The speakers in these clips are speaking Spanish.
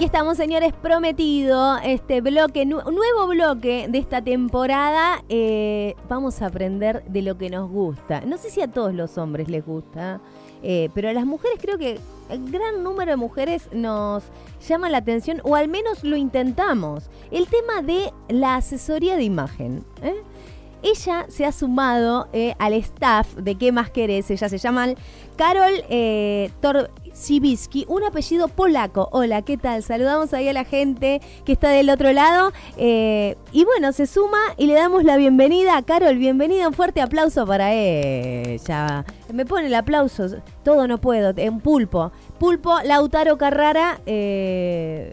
Aquí estamos, señores, prometido este bloque, nu- nuevo bloque de esta temporada. Eh, vamos a aprender de lo que nos gusta. No sé si a todos los hombres les gusta, eh, pero a las mujeres creo que el gran número de mujeres nos llama la atención, o al menos lo intentamos. El tema de la asesoría de imagen. ¿eh? Ella se ha sumado eh, al staff de ¿Qué más querés? Ella se llama Carol eh, un apellido polaco. Hola, ¿qué tal? Saludamos ahí a la gente que está del otro lado. eh, y bueno, se suma y le damos la bienvenida. Carol, bienvenida. Un fuerte aplauso para ella. Me pone el aplauso. Todo no puedo. En pulpo. Pulpo, Lautaro Carrara. Eh,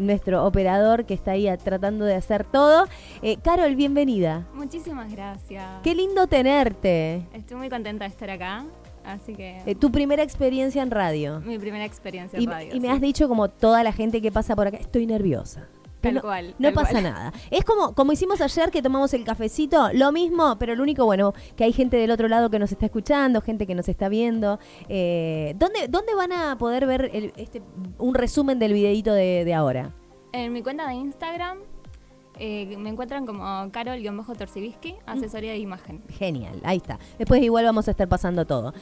nuestro operador que está ahí tratando de hacer todo. Eh, Carol, bienvenida. Muchísimas gracias. Qué lindo tenerte. Estoy muy contenta de estar acá, así que Eh, tu primera experiencia en radio. mi primera experiencia Y, en radio. y me has dicho como toda la gente que pasa por acá, estoy nerviosa. Tal no, cual, No tal pasa cual. nada. Es como, como hicimos ayer que tomamos el cafecito, lo mismo, pero lo único, bueno, que hay gente del otro lado que nos está escuchando, gente que nos está viendo. Eh, ¿dónde, ¿Dónde van a poder ver el- este, un resumen del videito de, de ahora? En mi cuenta de Instagram eh, me encuentran como Carol-Torcibiski, asesoría de imagen. Genial, ahí está. Después igual vamos a estar pasando todo.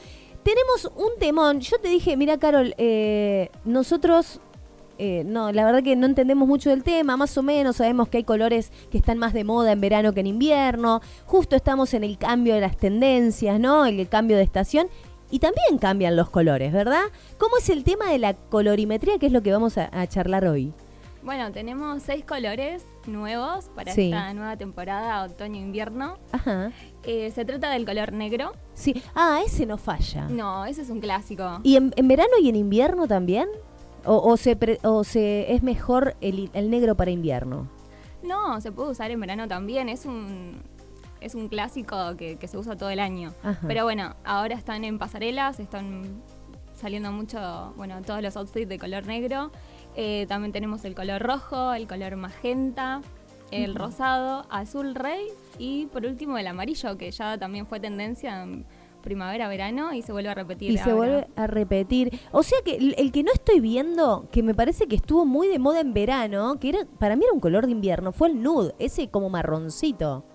Tenemos un temón. Yo te dije, mira Carol, eh, nosotros, eh, no, la verdad que no entendemos mucho del tema, más o menos sabemos que hay colores que están más de moda en verano que en invierno. Justo estamos en el cambio de las tendencias, ¿no? El, el cambio de estación. Y también cambian los colores, ¿verdad? ¿Cómo es el tema de la colorimetría, que es lo que vamos a, a charlar hoy? Bueno, tenemos seis colores nuevos para Sí. esta nueva temporada otoño-invierno. Ajá. Eh, se trata del color negro. Sí. Ah, ese no falla. No, ese es un clásico. ¿Y en, en verano y en invierno también? ¿O, o se, pre- o se es mejor el, el negro para invierno? No, se puede usar en verano también. Es un, es un clásico que, que se usa todo el año. Ajá. Pero bueno, ahora están en pasarelas, están saliendo mucho, bueno, todos los outfits de color negro. Eh, también tenemos el color rojo, el color magenta, el rosado, azul rey y por último el amarillo, que ya también fue tendencia en primavera-verano y se vuelve a repetir. Y se ahora. vuelve a repetir. O sea que el, el que no estoy viendo, que me parece que estuvo muy de moda en verano, que era para mí era un color de invierno, fue el nude, ese como marroncito.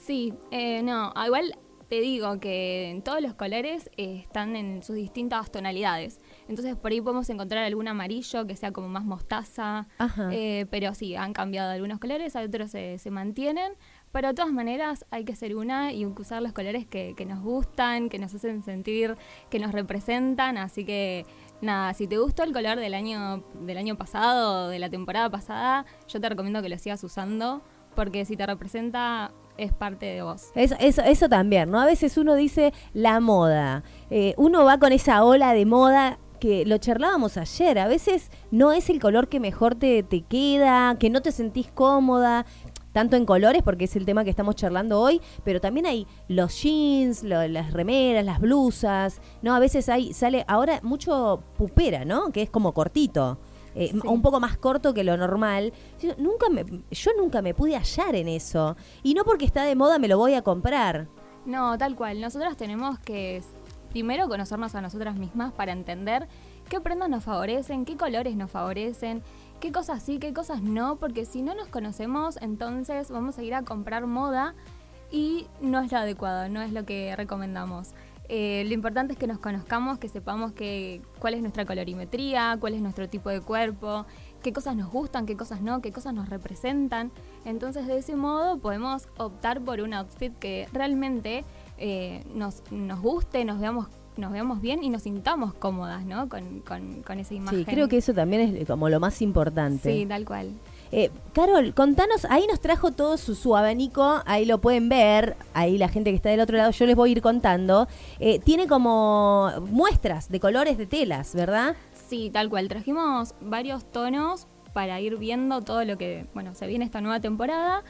Sí, eh, no, ah, igual te digo que en todos los colores eh, están en sus distintas tonalidades. Entonces por ahí podemos encontrar algún amarillo que sea como más mostaza. Ajá. eh, pero sí, han cambiado algunos colores, otros se, se mantienen. Pero de todas maneras hay que ser una y usar los colores que, nos gustan, que nos hacen sentir, que nos representan. Así que nada, si te gustó el color del año, del año pasado, de la temporada pasada, yo te recomiendo que lo sigas usando. Porque si te representa, es parte de vos. Eso, eso, eso también, ¿no? A veces uno dice la moda. Eh, uno va con esa ola de moda que lo charlábamos ayer. A veces no es el color que mejor te, te queda, que no te sentís cómoda. Tanto en colores, porque es el tema que estamos charlando hoy, pero también hay los jeans, lo- las remeras, las blusas, ¿no? A veces hay, sale ahora mucho pupera, ¿no? Que es como cortito. eh, Sí. un poco más corto que lo normal. Yo nunca, me, yo nunca me pude hallar en eso. Y no porque está de moda me lo voy a comprar. No, tal cual. Nosotros tenemos que primero conocernos a nosotras mismas para entender qué prendas nos favorecen, qué colores nos favorecen, qué cosas sí, qué cosas no, porque si no nos conocemos, entonces vamos a ir a comprar moda y no es lo adecuado, no es lo que recomendamos. Eh, lo importante es que nos conozcamos, que sepamos que, cuál es nuestra colorimetría, cuál es nuestro tipo de cuerpo, qué cosas nos gustan, qué cosas no, qué cosas nos representan. Entonces de ese modo podemos optar por un outfit que realmente eh, nos, nos guste, nos veamos, nos veamos bien y nos sintamos cómodas ¿no? con, con- con esa imagen. Sí, creo que eso también es como lo más importante. Sí, tal cual. Eh, Carol, contanos, ahí nos trajo todo su, su abanico, ahí lo pueden ver, ahí la gente que está del otro lado, yo les voy a ir contando. Eh, tiene como muestras de colores de telas, ¿verdad? Sí, tal cual. Trajimos varios tonos para ir viendo todo lo que, bueno, se viene esta nueva temporada.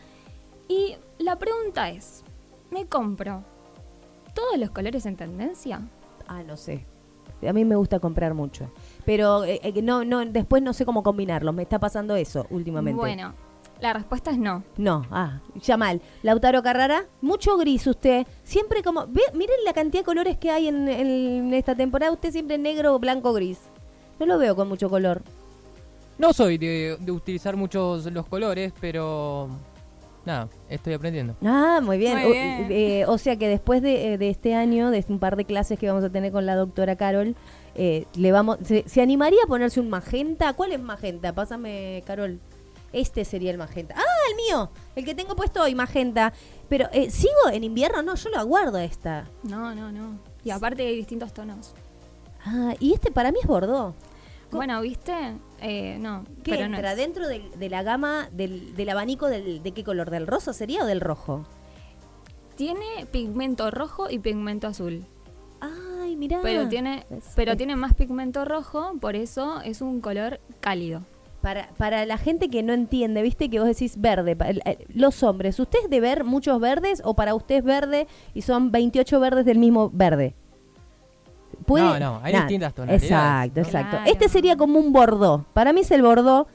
Y la pregunta es, ¿me compro todos los colores en tendencia? Ah, no sé. A mí me gusta comprar mucho. Pero eh, eh, no, no, después no sé cómo combinarlos. Me está pasando eso últimamente. Bueno, la respuesta es no. No, ah, ya mal. Lautaro Carrara, mucho gris usted. Siempre como. Ve, miren la cantidad de colores que hay en, en esta temporada. Usted siempre negro, blanco, gris. No lo veo con mucho color. No soy de, de utilizar muchos los colores, pero nada, estoy aprendiendo. Ah, muy bien. Muy O, bien. eh, o sea que después de, de este año, de un par de clases que vamos a tener con la doctora Carol, eh, le vamos, se, se animaría a ponerse un magenta? ¿Cuál es magenta? Pásame, Carol. Este sería el magenta. Ah, el mío, el que tengo puesto hoy, magenta. Pero, eh, ¿sigo en invierno? No, yo lo aguardo esta. No, no, no. Y aparte hay distintos tonos. Ah, y este para mí es bordó. Bueno, ¿viste? Eh, no, ¿Qué pero no entra es. dentro de la gama del, del abanico del, de qué color? ¿Del rosa sería o del rojo? Tiene pigmento rojo y pigmento azul. Ay, mirá. Pero tiene, Es- pero es- tiene más pigmento rojo, por eso es un color cálido. Para, para la gente que no entiende, viste que vos decís verde, eh, los hombres, ¿usted es de ver muchos verdes o para usted es verde y son 28 verdes del mismo verde? No, no, hay distintas tonalidades, Exacto, ¿no? exacto. Claro. Este sería como un bordó. Para mí es el bordó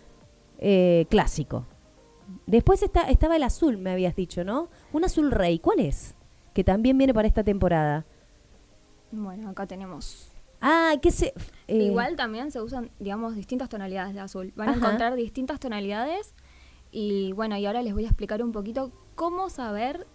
eh, clásico. Después está, estaba el azul, me habías dicho, ¿no? Un azul rey. ¿Cuál es? Que también viene para esta temporada. Bueno, acá tenemos. Ah, ¿qué se...? eh, Igual también se usan, digamos, distintas tonalidades de azul. Van a encontrar distintas tonalidades. Y bueno, y ahora les voy a explicar un poquito cómo saber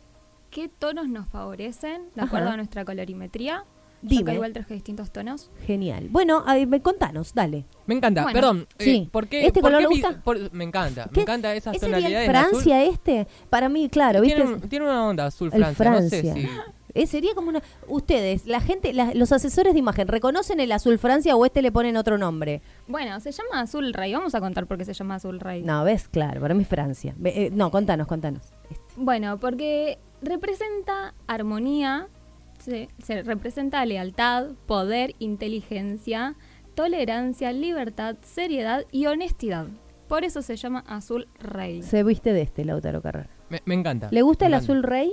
qué tonos nos favorecen de acuerdo Ajá. a nuestra colorimetría. Dime. acá igual traje distintos tonos. Genial. Bueno, a me- contanos, dale. Me encanta, Bueno, perdón. eh, sí. ¿por qué, ¿Este por color qué le mi- gusta? por- me encanta, ¿Qué? me encanta esas ¿Ese sería tonalidades el de azul. Francia este? Para mí, claro, ¿viste? Tiene, un- tiene una onda azul El Francia, no sé Francia. si... Eh, sería como una... Ustedes, la gente, la- los asesores de imagen, ¿reconocen el azul Francia o este le ponen otro nombre? Bueno, se llama azul rey. Vamos a contar por qué se llama azul rey. No, ¿ves? Claro, para mí es Francia. Eh, no, contanos, contanos. Este. Bueno, porque representa armonía, se, se representa lealtad, poder, inteligencia, tolerancia, libertad, seriedad y honestidad. Por eso se llama azul rey. Se viste de este, Lautaro Carrera. Me, me encanta. ¿Le gusta me el encanta. azul rey?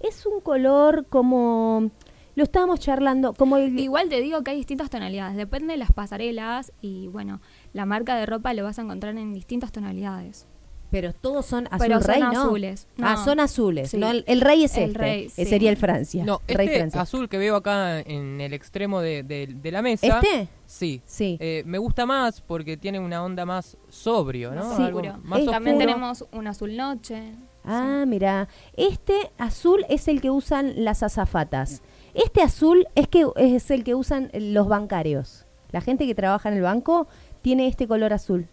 Es un color como... Lo estábamos charlando, como el... Igual te digo que hay distintas tonalidades, depende de las pasarelas y bueno, la marca de ropa lo vas a encontrar en distintas tonalidades. Pero todos son azul Pero son rey, ¿no? azules, Ah, no. son azules. Sí. ¿no? El, el rey es El este. rey, eh, sí. Sería el Francia. No, rey este Francia. azul que veo acá en el extremo de, de- de la mesa. ¿Este? Sí. Sí. Eh, me gusta más porque tiene una onda más sobrio, ¿no? Sí. Algo oscuro. más También tenemos un azul noche. Ah, mira. Este azul es el que usan las azafatas. Este azul es que es el que usan los bancarios. La gente que trabaja en el banco tiene este color azul.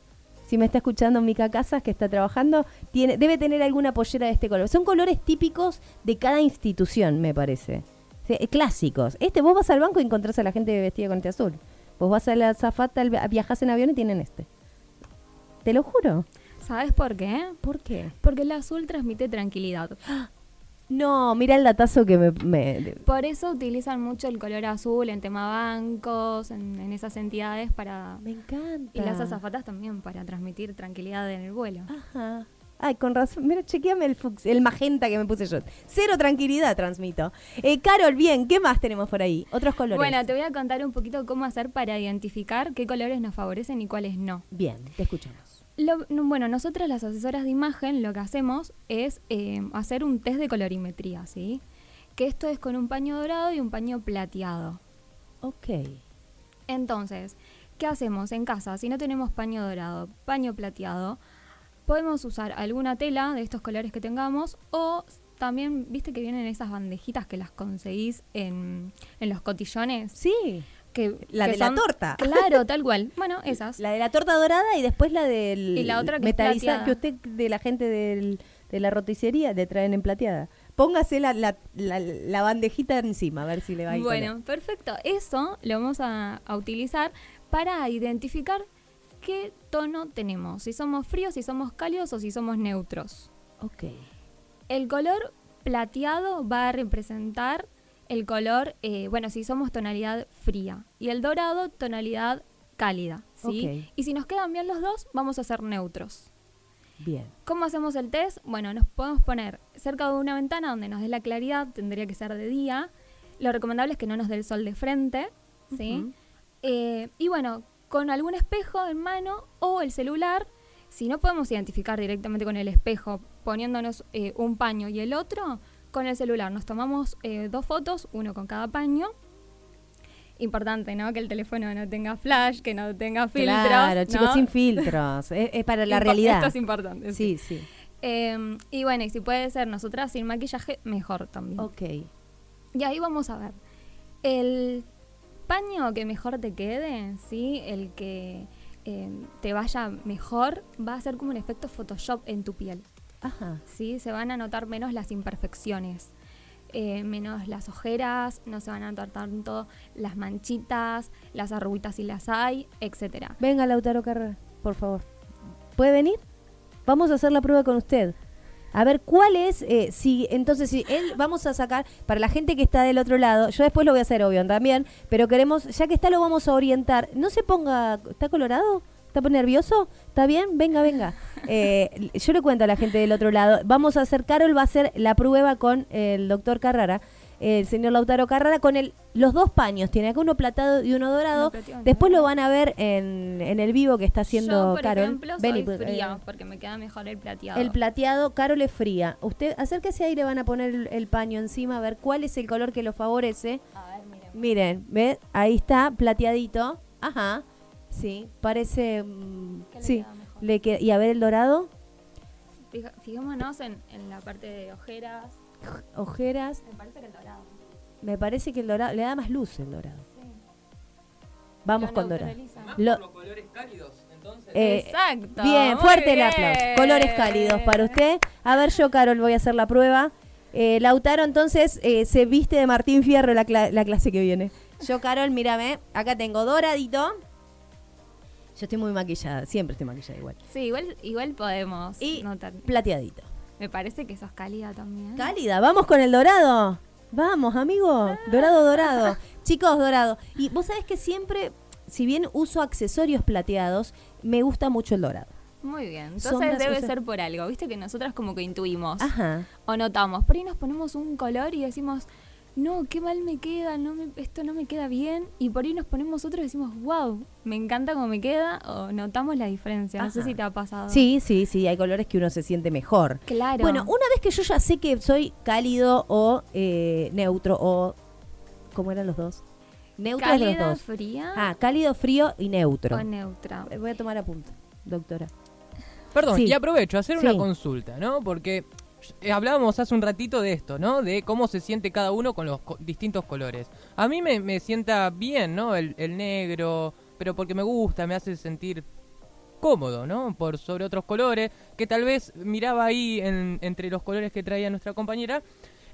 Si me está escuchando Mica Casas que está trabajando, tiene, debe tener alguna pollera de este color. Son colores típicos de cada institución, me parece. Sí, eh, clásicos. Este, vos vas al banco y encontrás a la gente vestida con este azul. Vos vas a la azafata, al- viajás en avión y tienen este. Te lo juro. ¿Sabes por qué? ¿Por qué? Porque el azul transmite tranquilidad. No, mira el datazo que me... me- Por eso utilizan mucho el color azul en tema bancos, en, en esas entidades para... Me encanta. Y las azafatas también para transmitir tranquilidad en el vuelo. Ajá. Ay, con razón. Mira, chequeame el, el magenta que me puse yo. Cero tranquilidad transmito. Eh, Carol, bien, ¿qué más tenemos por ahí? Otros colores. Bueno, te voy a contar un poquito cómo hacer para identificar qué colores nos favorecen y cuáles no. Bien, te escuchamos. Lo- no, bueno, nosotras las asesoras de imagen lo que hacemos es eh, hacer un test de colorimetría, ¿sí? Que esto es con un paño dorado y un paño plateado. Ok. Entonces, ¿qué hacemos en casa? Si no tenemos paño dorado, paño plateado, podemos usar alguna tela de estos colores que tengamos o también, viste que vienen esas bandejitas que las conseguís en, en los cotillones. Sí. Que, La que de la torta. Claro, tal cual. Bueno, esas. La de la torta dorada y después la del Y la otra que es usted de la gente del- de la roticería le traen en plateada. Póngase la, la, la- la bandejita encima, a ver si le va a ir. Bueno, perfecto. Eso lo vamos a, a utilizar para identificar qué tono tenemos. Si somos fríos, si somos cálidos o si somos neutros. Ok. El color plateado va a representar el color, eh, bueno, si somos tonalidad fría. Y el dorado, tonalidad cálida. ¿sí? Y si nos quedan bien los dos, vamos a ser neutros. Bien. ¿Cómo hacemos el test? Bueno, nos podemos poner cerca de una ventana donde nos dé la claridad, tendría que ser de día. Lo recomendable es que no nos dé el sol de frente, ¿sí? Eh, y bueno, con algún espejo en mano o el celular, si no podemos identificar directamente con el espejo poniéndonos eh, un paño y el otro, con el celular nos tomamos eh, dos fotos, uno con cada paño, Importante, ¿no? Que el teléfono no tenga flash, que no tenga filtros. Claro, ¿no? chicos, sin filtros. es, es para la Impo- realidad. Esto es importante. Sí, sí. Eh, y bueno, y si puede ser nosotras sin maquillaje, mejor también. Ok. Y ahí vamos a ver. El paño que mejor te quede, ¿sí? El que eh, te vaya mejor, va a ser como un efecto Photoshop en tu piel. Ajá. ¿sí? Se van a notar menos las imperfecciones, eh, menos las ojeras, no se van a notar tanto las manchitas, las arruguitas si las hay, etcétera. Venga, Lautaro Carrera, por favor. ¿Puede venir? Vamos a hacer la prueba con usted. A ver, ¿cuál es? eh, si Entonces, si él, vamos a sacar, para la gente que está del otro lado, yo después lo voy a hacer, obvio, también, pero queremos, ya que está, lo vamos a orientar. No se ponga, ¿está colorado? ¿Está nervioso? ¿Está bien? Venga, venga. Eh, yo le cuento a la gente del otro lado. Vamos a hacer, Carol va a hacer la prueba con el doctor Carrara, el señor Lautaro Carrara, con el, los dos paños. Tiene acá uno platado y uno dorado. Después lo van a ver en, en el vivo que está haciendo Yo, por Carol. ejemplo, soy pues, fría, eh, porque me queda mejor el plateado. el plateado, Carol es fría. Usted, acérquese ahí, le van a poner el, el paño encima, a ver cuál es el color que lo favorece. A ver, miren. Miren, ¿ve? Ahí está, plateadito. Ajá. Sí, parece... mm, ¿Qué le sí, queda mejor? le queda- ¿Y a ver el dorado? Fija- fijémonos en, en la parte de ojeras. Ojeras. Me parece que el dorado. Me parece que el dorado... Le da más luz el dorado. Sí. Vamos Lo con dorado. Lo- los colores cálidos, entonces. Eh, Exacto. Bien, fuerte el bien. aplauso. Colores cálidos para usted. A ver, yo, Carol, voy a hacer la prueba. Eh, Lautaro, entonces, eh, se viste de Martín Fierro la, cla- la clase que viene. Yo, Carol, mírame. Acá tengo doradito. Yo estoy muy maquillada. Siempre estoy maquillada igual. Sí, igual, igual podemos Y notar. plateadito. Me parece que sos cálida también. Cálida, vamos con el dorado. Vamos, amigo. Dorado, dorado. Chicos, dorado. Y vos sabés que siempre, si bien uso accesorios plateados, me gusta mucho el dorado. Muy bien. Entonces debe ser por algo. Viste que nosotras como que intuimos Ajá. o notamos. Por ahí nos ponemos un color y decimos, no, qué mal me queda, no me, esto no me queda bien. Y por ahí nos ponemos otro y decimos, wow, me encanta cómo me queda. O notamos la diferencia. No sé si te ha pasado. Sí, sí, sí, hay colores que uno se siente mejor. Claro. Bueno, una vez que yo ya sé que soy cálido o eh, neutro o... ¿Cómo eran los dos? Neutro de los dos. fría Ah, cálido, frío y neutro. o neutra. Eh, Voy a tomar apunte, doctora. Perdón, Sí. y aprovecho a hacer Sí. una consulta, ¿no? Porque hablábamos hace un ratito de esto, ¿no? De cómo se siente cada uno con los co- distintos colores. A mí me, me sienta bien, ¿no? El, el negro, pero porque me gusta, me hace sentir cómodo, ¿no? Por sobre otros colores, que tal vez miraba ahí en- entre los colores que traía nuestra compañera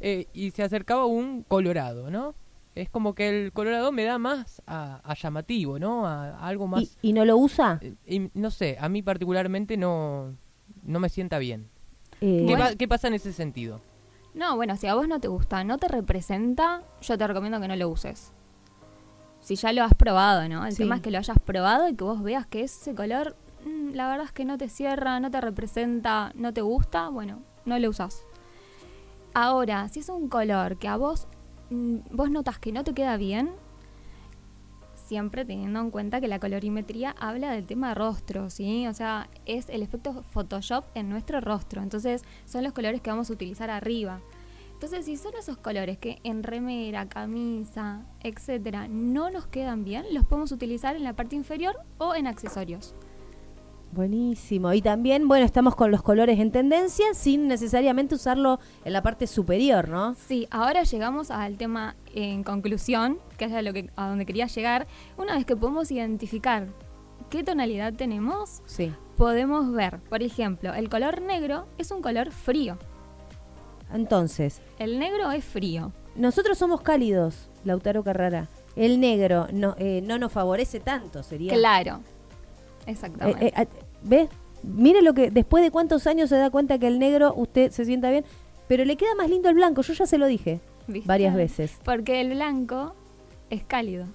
eh, y se acercaba un colorado, ¿no? Es como que el colorado me da más a, a llamativo, ¿no? A, a algo más... ¿Y, y no lo usa? Eh, y no sé, a mí particularmente no, no me sienta bien. Eh, ¿Qué, Bueno. pa- qué pasa en ese sentido? No, bueno, si a vos no te gusta, no te representa, yo te recomiendo que no lo uses. Si ya lo has probado, ¿no? El Sí. tema es que lo hayas probado y que vos veas que ese color, mm, la verdad es que no te cierra, no te representa, no te gusta, bueno, no lo usás. Ahora, si es un color que a vos, mm, vos notas que no te queda bien, siempre teniendo en cuenta que la colorimetría habla del tema rostro, ¿sí? O sea, es el efecto Photoshop en nuestro rostro. Entonces, son los colores que vamos a utilizar arriba. Entonces, si son esos colores que en remera, camisa, etcétera, no nos quedan bien, los podemos utilizar en la parte inferior o en accesorios. Buenísimo. Y también, bueno, estamos con los colores en tendencia sin necesariamente usarlo en la parte superior, ¿no? Sí, ahora llegamos al tema en conclusión, que es a, lo que, a donde quería llegar. Una vez que podemos identificar qué tonalidad tenemos, Sí. podemos ver, por ejemplo, el color negro es un color frío. Entonces, El negro es frío. nosotros somos cálidos, Lautaro Carrara. El negro no, eh, no nos favorece tanto, sería. Claro. Eh, Exactamente. eh, ah, ¿Ves? Mire lo que después de cuántos años se da cuenta que el negro usted se sienta bien, pero le queda más lindo el blanco. Yo ya se lo dije ¿Viste? varias veces. Porque el blanco es cálido.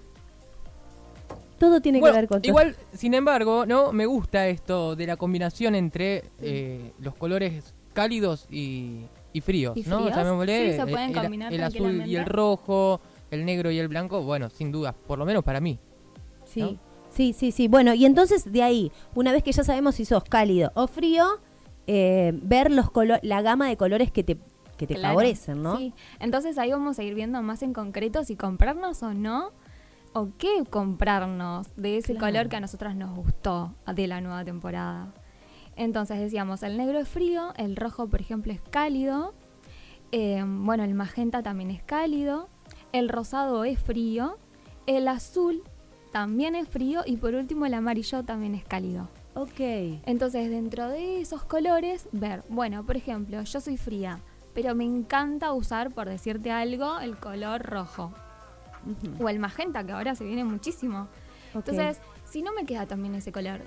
Todo tiene Bueno, que ver con todo. igual, sin embargo, no me gusta esto de la combinación entre eh, los colores cálidos y, y fríos, ¿Y ¿no? fríos? Sí, se pueden el, combinar el azul y el rojo, el negro y el blanco, bueno, sin duda, por lo menos para mí. Sí, ¿no? Sí, sí, sí. Bueno, y entonces de ahí, una vez que ya sabemos si sos cálido o frío, eh, ver los colo- la gama de colores que te, que te Claro, favorecen, ¿no? Sí. Entonces ahí vamos a ir viendo más en concreto si comprarnos o no o qué comprarnos de ese color que a nosotras nos gustó de la nueva temporada. Entonces decíamos, el negro es frío, el rojo, por ejemplo, es cálido, eh, bueno, el magenta también es cálido, el rosado es frío, el azul también es frío y por último el amarillo también es cálido. Ok. Entonces, dentro de esos colores, ver, bueno, por ejemplo, yo soy fría, pero me encanta usar, por decirte algo, el color rojo. O el magenta, que ahora se viene muchísimo. Entonces, si no me queda también ese color,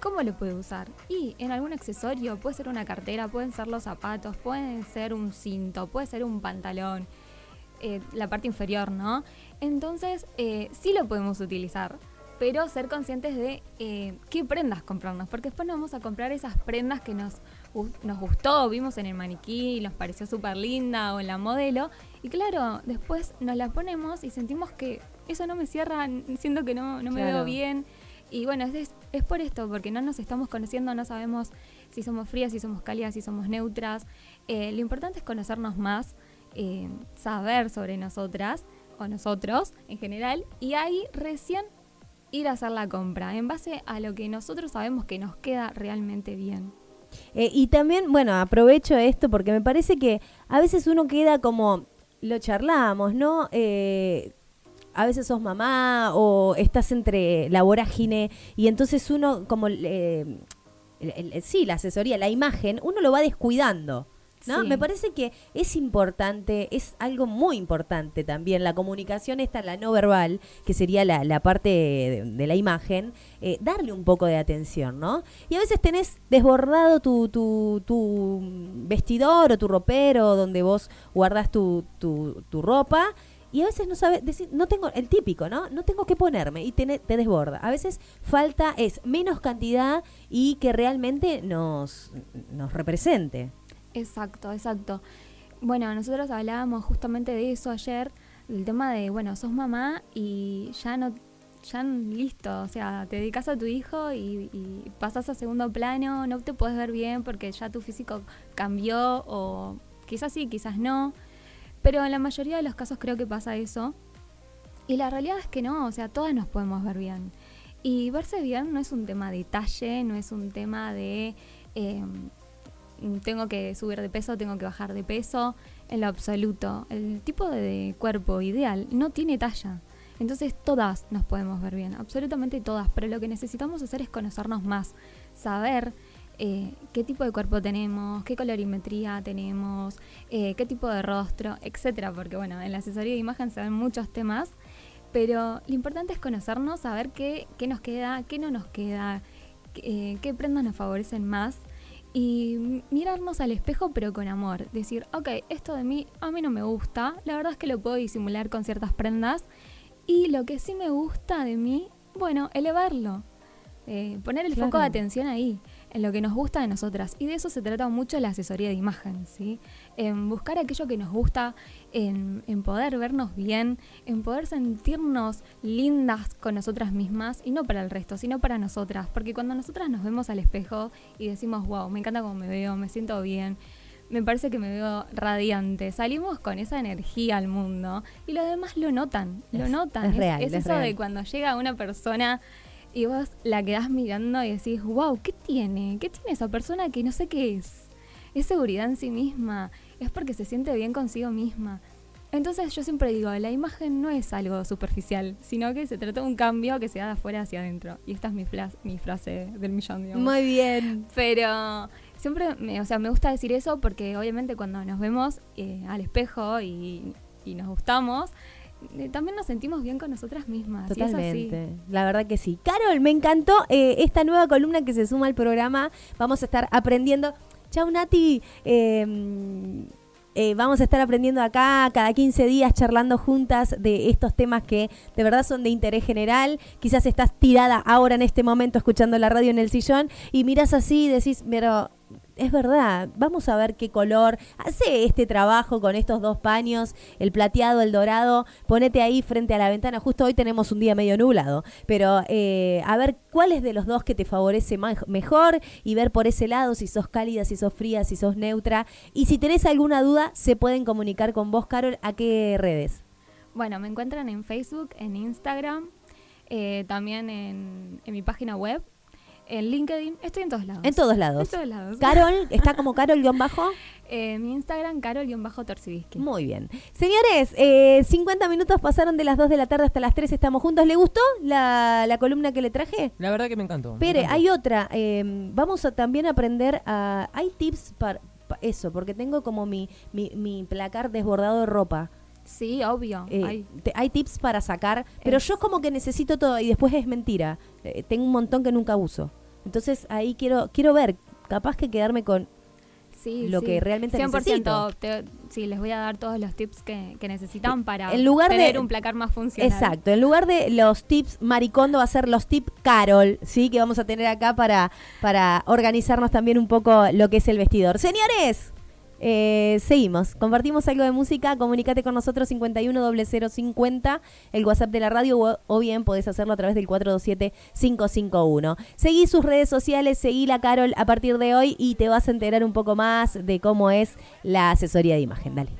¿cómo lo puedo usar? Y en algún accesorio, puede ser una cartera, pueden ser los zapatos, puede ser un cinto, puede ser un pantalón, eh, la parte inferior, ¿no? Entonces, eh, sí lo podemos utilizar pero ser conscientes de eh, qué prendas comprarnos, porque después nos vamos a comprar esas prendas que nos, nos gustó, vimos en el maniquí, nos pareció súper linda o en la modelo, y claro, después nos la ponemos y sentimos que eso no me cierra, siento que no, no me veo bien. Y bueno, es, es por esto, porque no nos estamos conociendo, no sabemos si somos frías, si somos cálidas, si somos neutras. Eh, lo importante es conocernos más, eh, saber sobre nosotras o nosotros en general, y ahí recién ir a hacer la compra en base a lo que nosotros sabemos que nos queda realmente bien. Eh, y también, bueno, aprovecho esto porque me parece que a veces uno queda como, lo charlamos, ¿no? Eh, a veces sos mamá o estás entre la vorágine y entonces uno como, eh, sí, la asesoría, la imagen, uno lo va descuidando. ¿No? Me parece que es importante, es algo muy importante también, la comunicación esta, la no verbal, que sería la, parte de, la imagen, eh, darle un poco de atención, ¿no? Y a veces tenés desbordado tu, tu, tu vestidor o tu ropero donde vos guardas tu, tu, tu ropa y a veces no sabes decir, no tengo, el típico, ¿no? No tengo que ponerme y te, te, desborda. A veces falta es menos cantidad y que realmente nos, nos represente. Exacto, exacto. Bueno, nosotros hablábamos justamente de eso ayer, del tema de, bueno, sos mamá y ya no, ya listo, o sea, te dedicas a tu hijo y, y pasas a segundo plano, no te puedes ver bien porque ya tu físico cambió o quizás sí, quizás no, pero en la mayoría de los casos creo que pasa eso. Y la realidad es que no, o sea, todas nos podemos ver bien. Y verse bien no es un tema de talle, no es un tema de... Em, tengo que subir de peso, tengo que bajar de peso, en lo absoluto. El tipo de cuerpo ideal no tiene talla. Entonces todas nos podemos ver bien, absolutamente todas, pero lo que necesitamos hacer es conocernos más, saber eh, qué tipo de cuerpo tenemos, qué colorimetría tenemos, eh, qué tipo de rostro, etcétera, porque bueno, en la asesoría de imagen se ven muchos temas, pero lo importante es conocernos, saber qué, qué nos queda, qué no nos queda, qué eh, prendas nos favorecen más y mirarnos al espejo pero con amor. Decir, ok, esto de mí a mí no me gusta, la verdad es que lo puedo disimular con ciertas prendas y lo que sí me gusta de mí, bueno, elevarlo, eh, poner el foco de atención ahí en lo que nos gusta de nosotras. Y de eso se trata mucho la asesoría de imagen, ¿sí? En buscar aquello que nos gusta, en, poder vernos bien, en poder sentirnos lindas con nosotras mismas, y no para el resto, sino para nosotras. Porque cuando nosotras nos vemos al espejo y decimos, wow, me encanta cómo me veo, me siento bien, me parece que me veo radiante. Salimos con esa energía al mundo y los demás lo notan, lo notan. Es, real, es, eso de cuando llega una persona y vos la quedás mirando y decís, wow, ¿qué tiene? ¿Qué tiene esa persona que no sé qué es? Es seguridad en sí misma, es porque se siente bien consigo misma. Entonces yo siempre digo, la imagen no es algo superficial, sino que se trata de un cambio que se da de afuera hacia adentro. Y esta es mi, mi frase del millón, digamos. Muy bien. Pero siempre, me, o sea, me gusta decir eso porque obviamente cuando nos vemos eh, al espejo y, y nos gustamos, eh, también nos sentimos bien con nosotras mismas. Totalmente. La verdad que sí. Carol, me encantó eh, esta nueva columna que se suma al programa. Vamos a estar aprendiendo. Chau, Nati. Em, eh, vamos a estar aprendiendo acá cada 15 días charlando juntas de estos temas que de verdad son de interés general. Quizás estás tirada ahora en este momento escuchando la radio en el sillón y miras así y decís, pero es verdad, vamos a ver qué color hace este trabajo con estos dos paños, el plateado, el dorado, ponete ahí frente a la ventana, justo hoy tenemos un día medio nublado, pero eh, a ver cuál es de los dos que te favorece mejor y ver por ese lado si sos cálida, si sos fría, si sos neutra. Y si tenés alguna duda se pueden comunicar con vos, Carol, ¿a qué redes? Bueno, me encuentran en Facebook, en Instagram, eh, también en mi página web, en LinkedIn. Estoy en todos lados. En todos lados. En todos lados. Carol, está como Carol-bajo. Eh, mi Instagram, Carol-Torcivisky. Muy bien. Señores, eh, 50 minutos pasaron de las 2 de la tarde hasta las 3. Estamos juntos. ¿Le gustó la, la columna que le traje? La verdad que me encantó. me Pere, encantó. hay otra. eh, vamos a también aprender a... Hay tips para eso, porque tengo como mi, mi, mi placar desbordado de ropa. Sí, obvio. Eh, Ay, te- hay tips para sacar, pero Es- yo como que necesito todo y después es mentira. Eh, tengo un montón que nunca uso. Entonces ahí quiero quiero ver, capaz que quedarme con... sí, lo sí. que realmente 100%, necesito. te- sí, les voy a dar todos los tips que, que necesitan para En lugar de- tener un placar más funcional. Exacto, en lugar de los tips Maricondo va a ser los tips Carol, ¿sí? Que vamos a tener acá para, para organizarnos también un poco lo que es el vestidor. Señores, eh, seguimos. Compartimos algo de música. Comunicate con nosotros 510050, el WhatsApp de la radio, o, bien podés hacerlo a través del 427-551. Seguí sus redes sociales, seguí la Carol a partir de hoy y te vas a enterar un poco más de cómo es la asesoría de imagen. Dale.